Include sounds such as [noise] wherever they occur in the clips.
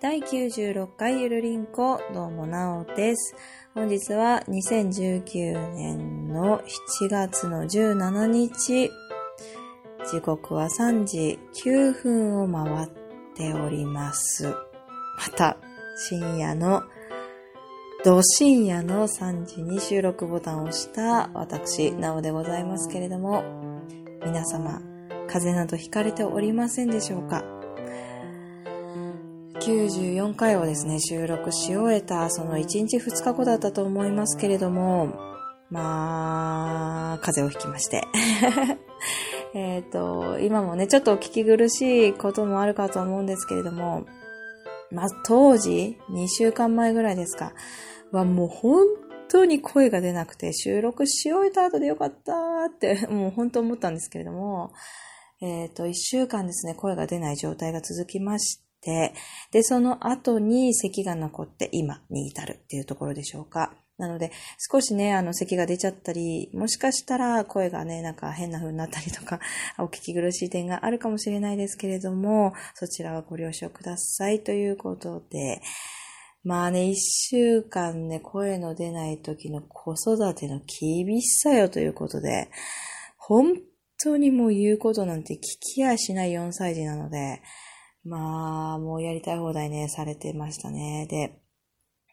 第96回ゆるりんこ、どうもなおです。本日は2019年の7月の17日、時刻は3時9分を回っております。また、深夜の、ど深夜の3時に収録ボタンを押した私、なおでございますけれども、皆様、風邪などひかれておりませんでしょうか？94回をですね、収録し終えた、その1日2日後だったと思いますけれども、まあ、風邪をひきまして。[laughs] えっと、今もね、ちょっとお聞き苦しいこともあるかと思うんですけれども、まあ、当時、2週間前ぐらいですか、はもう本当に声が出なくて、収録し終えた後でよかったって、[laughs] もう本当思ったんですけれども、えっ、と、1週間ですね、声が出ない状態が続きまして、で、その後に咳が残って今に至るっていうところでしょうか。なので、少しね、あの、咳が出ちゃったり、もしかしたら声がね、なんか変な風になったりとか、[laughs] お聞き苦しい点があるかもしれないですけれども、そちらはご了承くださいということで、まあね、一週間ね、声の出ない時の子育ての厳しさよということで、本当にもう言うことなんて聞きやしない4歳児なので、まあ、もうやりたい放題ね、されてましたね。で、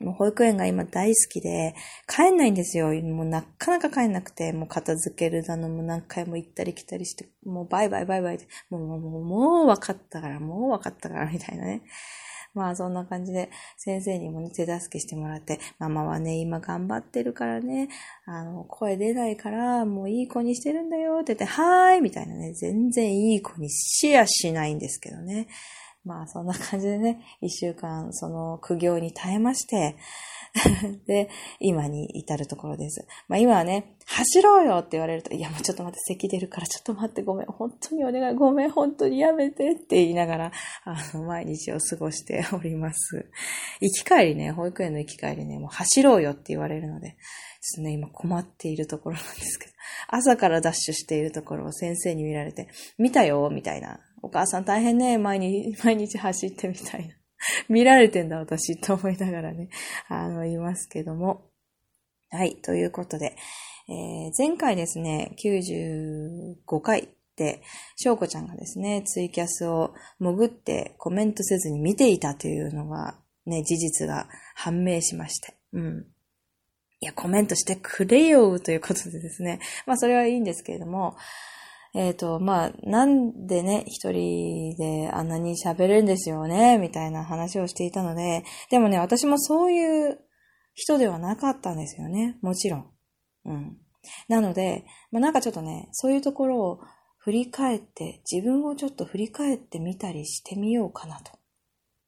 もう保育園が今大好きで、帰んないんですよ。もうなかなか帰んなくて、もう片付けるだのも何回も行ったり来たりして、もうバイバイバイバイで、もう、もう、もう分かったから、もう分かったから、みたいなね。まあそんな感じで先生にもね、手助けしてもらって、ママはね、今頑張ってるからね、あの、声出ないから、もういい子にしてるんだよって言って、はーいみたいなね、全然いい子にシェアしないんですけどね。まあそんな感じでね、一週間その苦行に耐えまして、[laughs] で、今に至るところです。まあ今はね、走ろうよって言われると、いやもうちょっと待って、咳出るからちょっと待ってごめん、本当にお願い、ごめん、本当にやめてって言いながら、あの、毎日を過ごしております。行き帰りね、保育園の行き帰りね、もう走ろうよって言われるので、ちょっとね、今困っているところなんですけど、朝からダッシュしているところを先生に見られて、見たよみたいな。お母さん大変ね、毎日、[laughs] 毎日走ってみたいな。[laughs] 見られてんだ、私、と思いながらね、あの、いますけども。はい、ということで、えー、前回ですね、95回で、翔子ちゃんがですね、ツイキャスを潜ってコメントせずに見ていたというのが、ね、事実が判明しまして。うん。いや、コメントしてくれよということでですね。まあ、それはいいんですけれども、えっ、ー、と、まあ、なんでね、一人であんなに喋るんですよね、みたいな話をしていたので、でもね、私もそういう人ではなかったんですよね。もちろん。うん。なので、まあ、なんかちょっとね、そういうところを振り返って、自分をちょっと振り返ってみたりしてみようかなと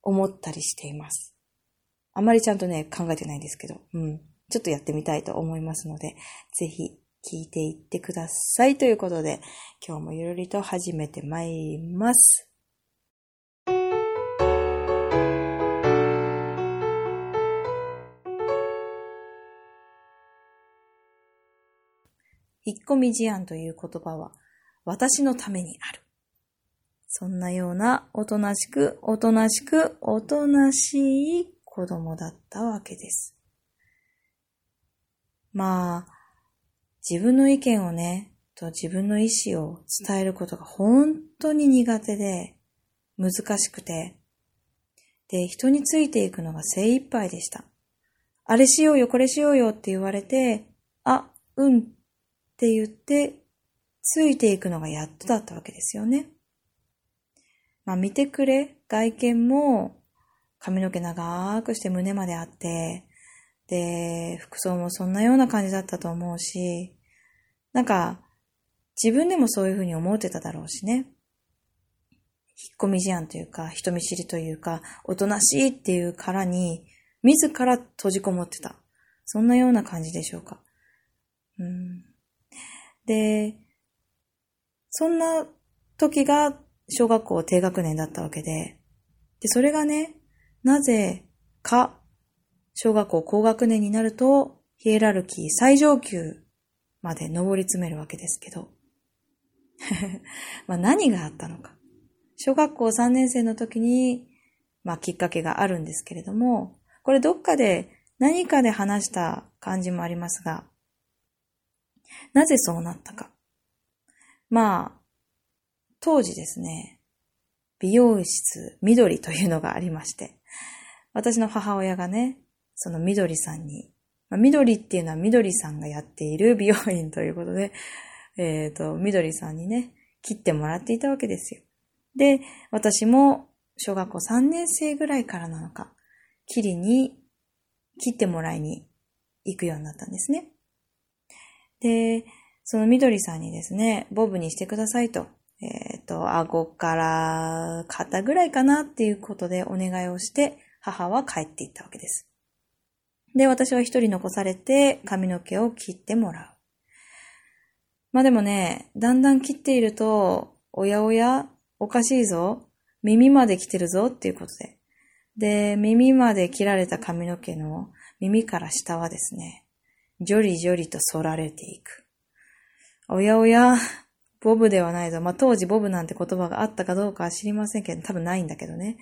思ったりしています。あまりちゃんとね、考えてないんですけど、うん。ちょっとやってみたいと思いますので、ぜひ聞いていってくださいということで、今日もゆるりと始めてまいります。引っ込み思案という言葉は私のためにある。そんなようなおとなしく、おとなしく、おとなしい子供だったわけです。まあ、自分の意見をね、と自分の意思を伝えることが本当に苦手で、難しくて、で、人についていくのが精一杯でした。あれしようよ、これしようよって言われて、あ、うんって言って、ついていくのがやっとだったわけですよね。まあ見てくれ、外見も髪の毛長くして胸まであって、で、服装もそんなような感じだったと思うし、なんか、自分でもそういうふうに思ってただろうしね。引っ込み思案というか、人見知りというか、おとなしいっていう殻に、自ら閉じこもってた。そんなような感じでしょうか。うん、で、そんな時が小学校低学年だったわけで、で、それがね、なぜか、小学校高学年になると、ヒエラルキー最上級まで上り詰めるわけですけど。[laughs] まあ何があったのか。小学校3年生の時に、まあきっかけがあるんですけれども、これどっかで何かで話した感じもありますが、なぜそうなったか。まあ、当時ですね、美容室緑というのがありまして、私の母親がね、その緑さんに、まあ、緑っていうのは緑さんがやっている美容院ということで、[laughs] えっ、ー、と、緑さんにね、切ってもらっていたわけですよ。で、私も小学校3年生ぐらいからなのか、切りに、切ってもらいに行くようになったんですね。で、その緑さんにですね、ボブにしてくださいと、えっ、ー、と、顎から肩ぐらいかなっていうことでお願いをして、母は帰っていったわけです。で、私は一人残されて髪の毛を切ってもらう。まあでもね、だんだん切っていると、おやおや、おかしいぞ、耳まで来てるぞっていうことで。で、耳まで切られた髪の毛の耳から下はですね、じょりじょりと反られていく。おやおや、ボブではないぞ。まあ、当時ボブなんて言葉があったかどうかは知りませんけど、多分ないんだけどね。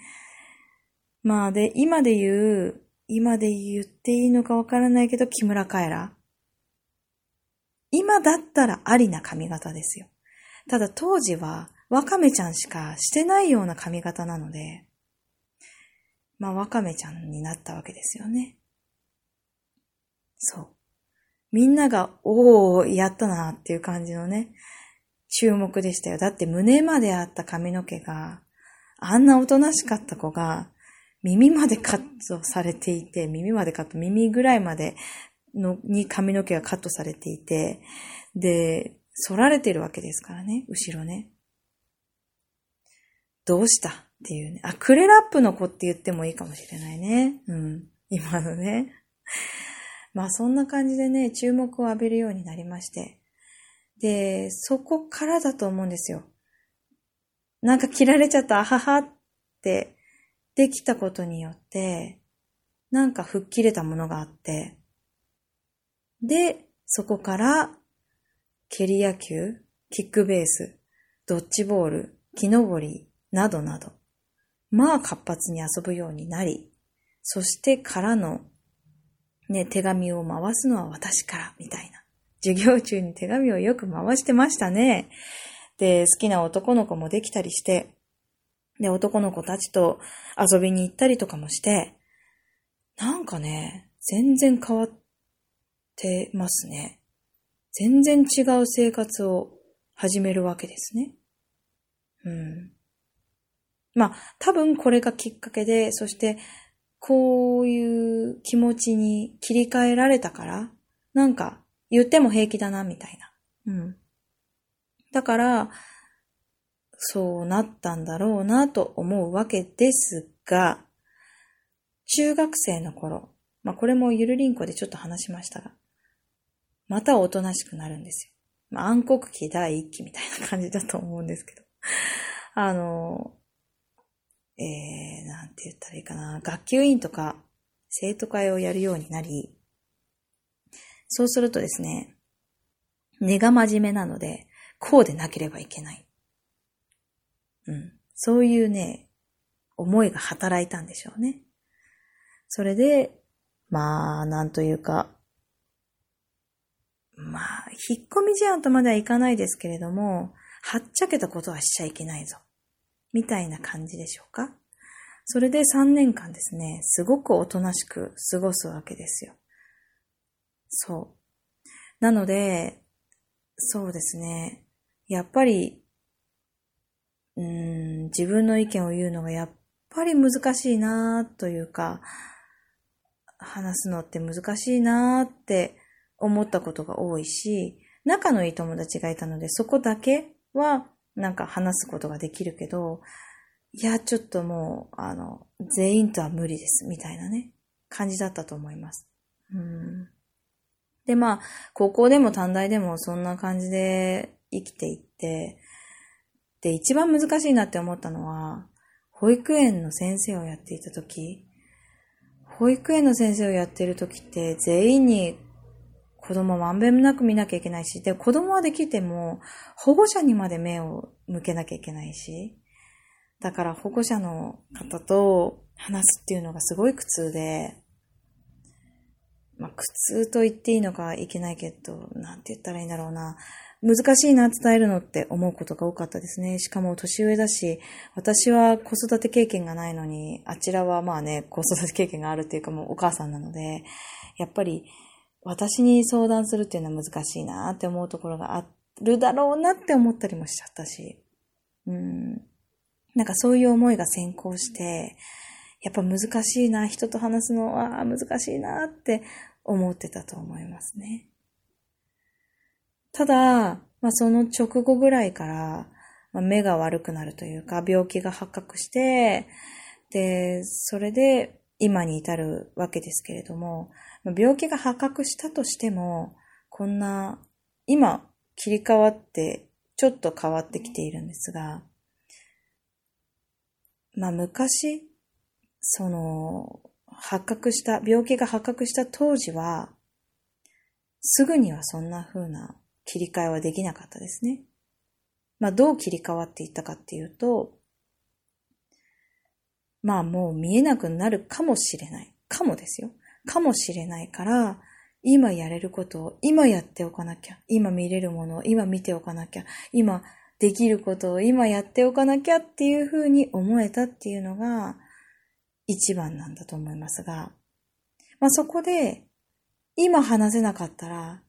まあ、で、今で言う、今で言っていいのかわからないけど、木村カエラ。今だったらありな髪型ですよ。ただ当時は、ワカメちゃんしかしてないような髪型なので、まあ、ワカメちゃんになったわけですよね。そう。みんなが、おー、やったなっていう感じのね、注目でしたよ。だって胸まであった髪の毛が、あんなおとなしかった子が、耳までカットされていて、耳までカット、耳ぐらいまでの、に髪の毛がカットされていて、で、反られてるわけですからね、後ろね。どうしたっていうね。あ、クレラップの子って言ってもいいかもしれないね。うん。今のね。[laughs] まあそんな感じでね、注目を浴びるようになりまして。で、そこからだと思うんですよ。なんか切られちゃった、あははってできたことによって、なんか吹っ切れたものがあって、で、そこから、蹴り野球、キックベース、ドッジボール、木登り、などなど、まあ活発に遊ぶようになり、そしてからのね、手紙を回すのは私から、みたいな。授業中に手紙をよく回してましたね。で、好きな男の子もできたりして、で、男の子たちと遊びに行ったりとかもして、なんかね、全然変わってますね。全然違う生活を始めるわけですね。うん。まあ、多分これがきっかけで、そしてこういう気持ちに切り替えられたから、なんか言っても平気だな、みたいな。うん。だから、そうなったんだろうなと思うわけですが、中学生の頃、まあこれもゆるりんこでちょっと話しましたが、またおとなしくなるんですよ。まあ暗黒期第一期みたいな感じだと思うんですけど。[laughs] あの、えー、なんて言ったらいいかな、学級委員とか生徒会をやるようになり、そうするとですね、根が真面目なので、こうでなければいけない。うん。そういうね、思いが働いたんでしょうね。それで、まあ、なんというか、まあ、引っ込み思案とまではいかないですけれども、はっちゃけたことはしちゃいけないぞ。みたいな感じでしょうか。それで3年間ですね、すごくおとなしく過ごすわけですよ。そう。なので、そうですね。やっぱり、うん、自分の意見を言うのがやっぱり難しいなというか、話すのって難しいなって思ったことが多いし、仲のいい友達がいたので、そこだけはなんか話すことができるけど、いや、ちょっともう、あの、全員とは無理です、みたいなね、感じだったと思います。うん。で、まあ、高校でも短大でもそんな感じで生きていって、で、一番難しいなって思ったのは、保育園の先生をやっていた時、保育園の先生をやっている時って全員に子供まんべんなく見なきゃいけないし、で、子供はできても、保護者にまで目を向けなきゃいけないし、だから保護者の方と話すっていうのがすごい苦痛で、まあ、苦痛と言っていいのかいけないけど、なんて言ったらいいんだろうな。難しいな、伝えるのって思うことが多かったですね。しかも年上だし、私は子育て経験がないのに、あちらはまあね、子育て経験があるっていうかもうお母さんなので、やっぱり私に相談するっていうのは難しいなって思うところがあるだろうなって思ったりもしちゃったし、うん。なんかそういう思いが先行して、やっぱ難しいな、人と話すのは難しいなって思ってたと思いますね。ただ、まあ、その直後ぐらいから、まあ、目が悪くなるというか、病気が発覚して、で、それで今に至るわけですけれども、病気が発覚したとしても、こんな、今切り替わって、ちょっと変わってきているんですが、まあ昔、その、発覚した、病気が発覚した当時は、すぐにはそんな風な切り替えはできなかったですね。まあどう切り替わっていったかっていうと、まあもう見えなくなるかもしれない。かもですよ。かもしれないから、今やれることを今やっておかなきゃ。今見れるものを今見ておかなきゃ。今できることを今やっておかなきゃっていうふうに思えたっていうのが一番なんだと思いますが、まあそこで今話せなかったら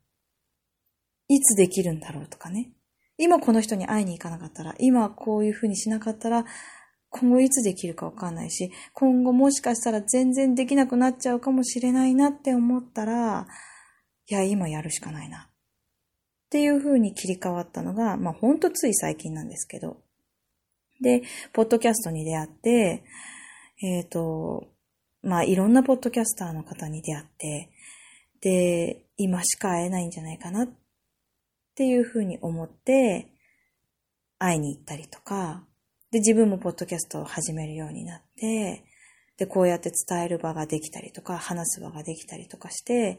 いつできるんだろうとかね。今この人に会いに行かなかったら、今こういうふうにしなかったら、今後いつできるかわかんないし、今後もしかしたら全然できなくなっちゃうかもしれないなって思ったら、いや、今やるしかないな。っていうふうに切り替わったのが、まあほんとつい最近なんですけど。で、ポッドキャストに出会って、えっ、ー、と、まあいろんなポッドキャスターの方に出会って、で、今しか会えないんじゃないかなっっていうふうに思って会いに行ったりとか、で、自分もポッドキャストを始めるようになって、で、こうやって伝える場ができたりとか、話す場ができたりとかして、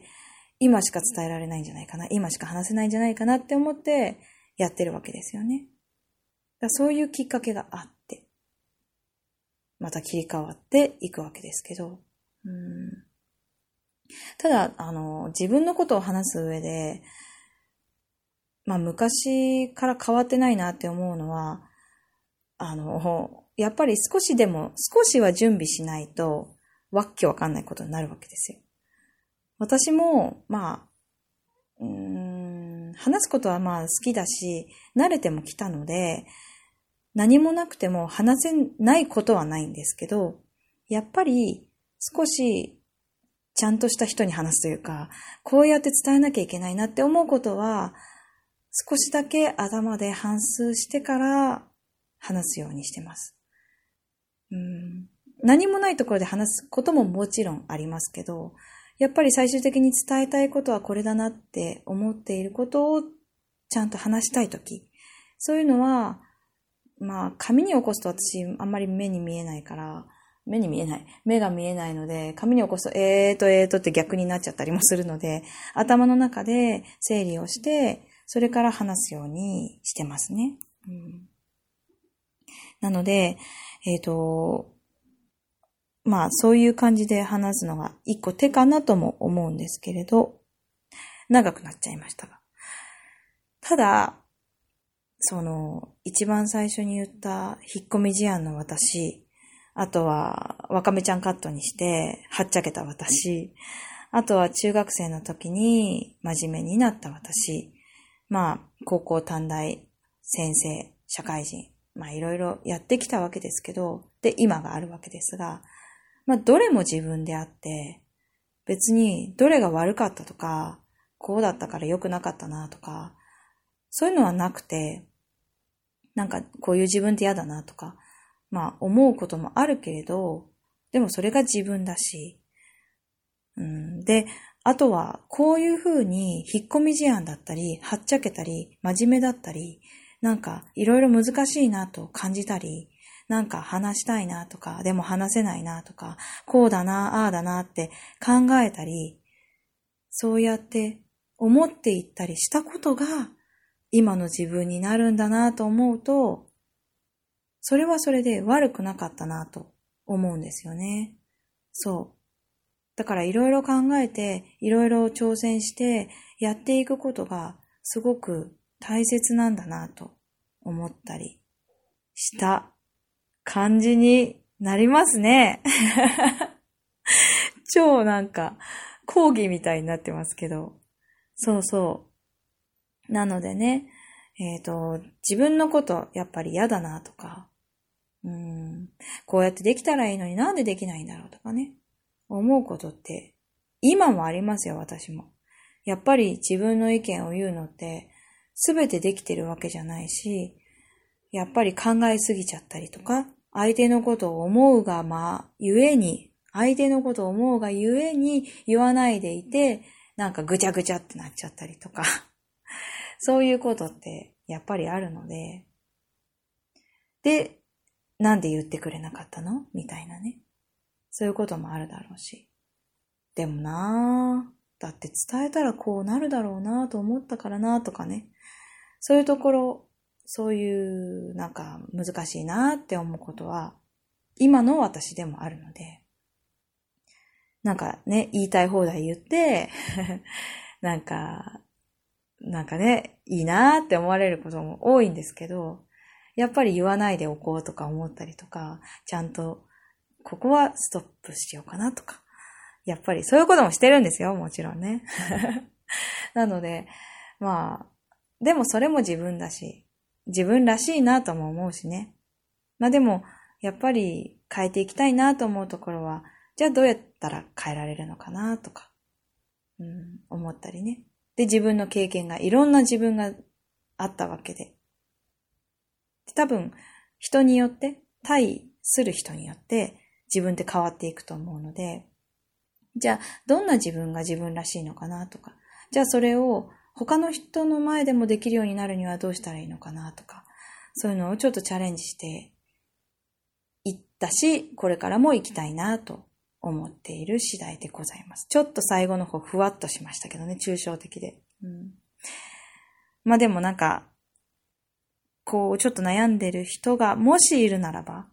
今しか伝えられないんじゃないかな、今しか話せないんじゃないかなって思ってやってるわけですよね。だそういうきっかけがあって、また切り替わっていくわけですけど、うんただ、あの、自分のことを話す上で、まあ昔から変わってないなって思うのは、あの、やっぱり少しでも、少しは準備しないと、わっけわかんないことになるわけですよ。私も、まあ、うん、話すことはまあ好きだし、慣れても来たので、何もなくても話せないことはないんですけど、やっぱり少しちゃんとした人に話すというか、こうやって伝えなきゃいけないなって思うことは、少しだけ頭で反芻してから話すようにしてます。うん何もないところで話すことももちろんありますけど、やっぱり最終的に伝えたいことはこれだなって思っていることをちゃんと話したいとき、そういうのは、まあ、紙に起こすと私あんまり目に見えないから、目に見えない。目が見えないので、紙に起こすと、えーとえーとって逆になっちゃったりもするので、頭の中で整理をして、それから話すようにしてますね。うん、なので、えっ、ー、と、まあそういう感じで話すのが一個手かなとも思うんですけれど、長くなっちゃいましたが。ただ、その、一番最初に言った引っ込み思案の私、あとは、わかめちゃんカットにして、はっちゃけた私、あとは中学生の時に真面目になった私、まあ、高校短大、先生、社会人、まあいろいろやってきたわけですけど、で、今があるわけですが、まあどれも自分であって、別にどれが悪かったとか、こうだったから良くなかったなとか、そういうのはなくて、なんかこういう自分って嫌だなとか、まあ思うこともあるけれど、でもそれが自分だし、うん、で、あとは、こういう風に引っ込み思案だったり、はっちゃけたり、真面目だったり、なんかいろいろ難しいなと感じたり、なんか話したいなとか、でも話せないなとか、こうだな、ああだなって考えたり、そうやって思っていったりしたことが今の自分になるんだなと思うと、それはそれで悪くなかったなと思うんですよね。そう。だからいろいろ考えて、いろいろ挑戦してやっていくことがすごく大切なんだなと思ったりした感じになりますね。[laughs] 超なんか講義みたいになってますけど。そうそう。なのでね、えっ、ー、と、自分のことやっぱり嫌だなとか、うん、こうやってできたらいいのになんでできないんだろうとかね。思うことって今もありますよ、私も。やっぱり自分の意見を言うのって全てできてるわけじゃないし、やっぱり考えすぎちゃったりとか、相手のことを思うがまあ、ゆえに、相手のことを思うがゆえに言わないでいて、なんかぐちゃぐちゃってなっちゃったりとか、[laughs] そういうことってやっぱりあるので、で、なんで言ってくれなかったの？みたいなね。そういうこともあるだろうし。でもなぁ、だって伝えたらこうなるだろうなぁと思ったからなぁとかね。そういうところ、そういうなんか難しいなぁって思うことは、今の私でもあるので、なんかね、言いたい放題言って [laughs] なんか、なんかね、いいなーって思われることも多いんですけど、やっぱり言わないでおこうとか思ったりとか、ちゃんとここはストップしようかなとか。やっぱりそういうこともしてるんですよ、もちろんね。[laughs] なので、まあ、でもそれも自分だし、自分らしいなとも思うしね。まあでも、やっぱり変えていきたいなと思うところは、じゃあどうやったら変えられるのかなとか、うん、思ったりね。で、自分の経験が、いろんな自分があったわけで。多分、人によって、対する人によって、自分って変わっていくと思うので、じゃあ、どんな自分が自分らしいのかなとか、じゃあそれを他の人の前でもできるようになるにはどうしたらいいのかなとか、そういうのをちょっとチャレンジしていったし、これからも行きたいなと思っている次第でございます。ちょっと最後の方ふわっとしましたけどね、抽象的で。うん、まあでもなんか、こう、ちょっと悩んでる人がもしいるならば、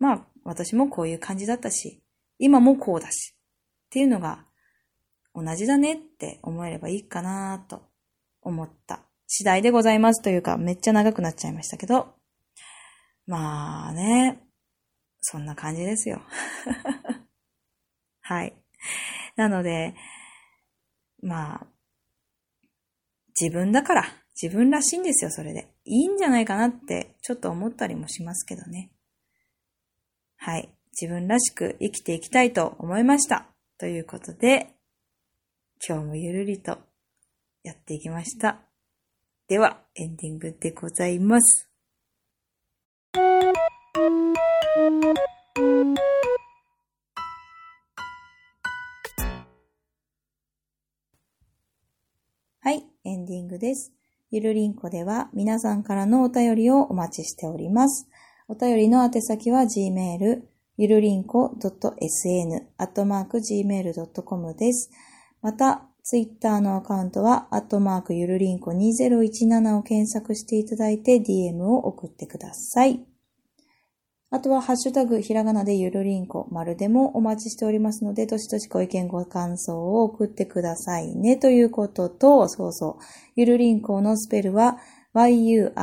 まあ、私もこういう感じだったし、今もこうだし、っていうのが同じだねって思えればいいかなと思った次第でございますというか、めっちゃ長くなっちゃいましたけど、まあね、そんな感じですよ。[laughs] はい。なので、まあ、自分だから、自分らしいんですよ、それで。いいんじゃないかなって、ちょっと思ったりもしますけどね。はい。自分らしく生きていきたいと思いました。ということで、今日もゆるりとやっていきました。では、エンディングでございます。はい、エンディングです。ゆるりんこでは皆さんからのお便りをお待ちしております。お便りの宛先は gmail、ゆるりんこ .sn、アットマーク gmail.com です。また、ツイッターのアカウントは、アットマークゆるりんこ2017を検索していただいて DM を送ってください。あとは、ハッシュタグ、ひらがなでゆるりんこ、丸でもお待ちしておりますので、どしどしご意見ご感想を送ってくださいね。ということと、そうそう、ゆるりんこのスペルは、yurinco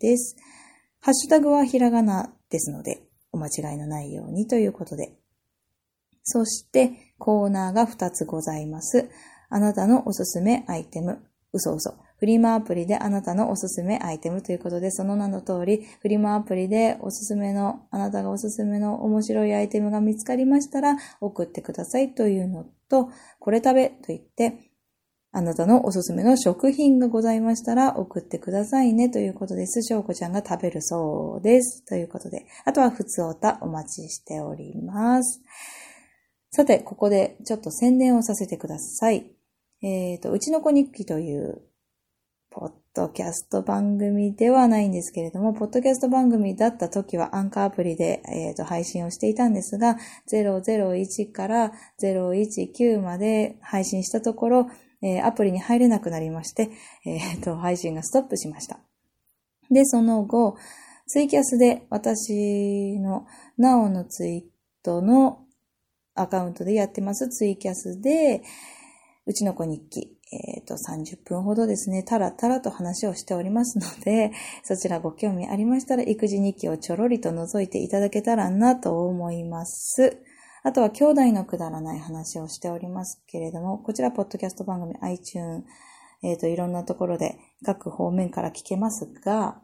です。ハッシュタグはひらがなですので、お間違いのないようにということで。そして、コーナーが2つございます。あなたのおすすめアイテム。嘘嘘。フリマアプリであなたのおすすめアイテムということで、その名の通り、フリマアプリでおすすめの、あなたがおすすめの面白いアイテムが見つかりましたら、送ってくださいというのと、これ食べと言って、あなたのおすすめの食品がございましたら送ってくださいねということです。しょうこちゃんが食べるそうです。ということで、あとは普通おたお待ちしております。さて、ここでちょっと宣伝をさせてください。えっ、ー、と、うちの子日記というポッドキャスト番組ではないんですけれども、ポッドキャスト番組だった時はアンカーアプリで、えーと配信をしていたんですが、001から019まで配信したところ、えー、アプリに入れなくなりまして、えっ、ー、と、配信がストップしました。で、その後、ツイキャスで私のなおのツイートのアカウントでやってますツイキャスで、うちの子日記、えっ、ー、と、30分ほどですね、たらたらと話をしておりますので、そちらご興味ありましたら、育児日記をちょろりと覗いていただけたらなと思います。あとは、兄弟のくだらない話をしておりますけれども、こちら、ポッドキャスト番組 iTune、えっ、ー、と、いろんなところで各方面から聞けますが、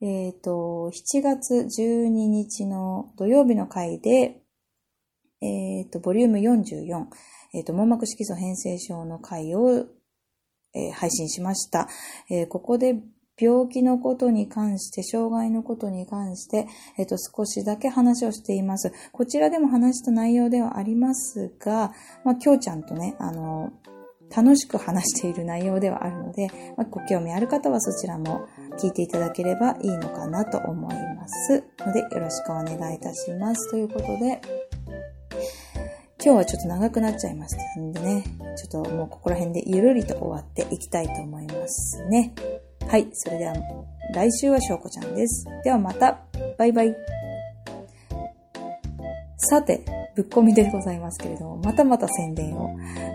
えっ、ー、と、7月12日の土曜日の回で、えっ、ー、と、ボリューム44、えっ、と、網膜色素変性症の回を、え、配信しました。え、ここで病気のことに関して、障害のことに関して、えっ、と、少しだけ話をしています。こちらでも話した内容ではありますが、まあ、きょうちゃんとね、あの、楽しく話している内容ではあるので、まあ、ご興味ある方はそちらも聞いていただければいいのかなと思います。ので、よろしくお願いいたします。ということで、今日はちょっと長くなっちゃいましたんでね、ちょっともうここら辺でゆるりと終わっていきたいと思いますね。はい、それでは来週は翔子ちゃんです。ではまた、バイバイ。さて、ぶっこみでございますけれども、またまた宣伝を。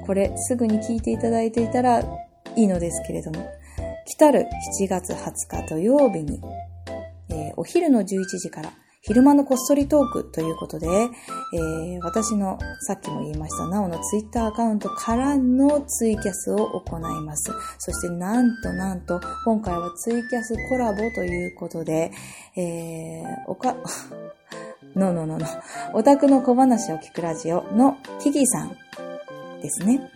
これすぐに聞いていただいていたらいいのですけれども、来たる7月20日土曜日に、えー、お昼の11時から昼間のこっそりトークということで、えー、私のさっきも言いましたなおのツイッターアカウントからのツイキャスを行います。そしてなんとなんと今回はツイキャスコラボということで、えー、おか、[laughs] のののの、オタクの小話を聞くラジオのキキさんですね。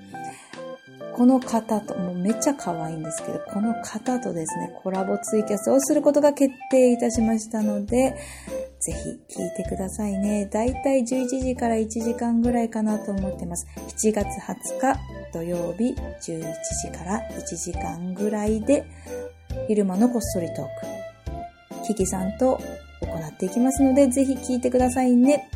この方と、もうめっちゃ可愛いんですけど、この方とですね、コラボツイキャスをすることが決定いたしましたので、ぜひ聞いてくださいね。だいたい11時から1時間ぐらいかなと思ってます。7月20日土曜日11時から1時間ぐらいで、昼間のこっそりトーク、キキさんと行っていきますので、ぜひ聞いてくださいね。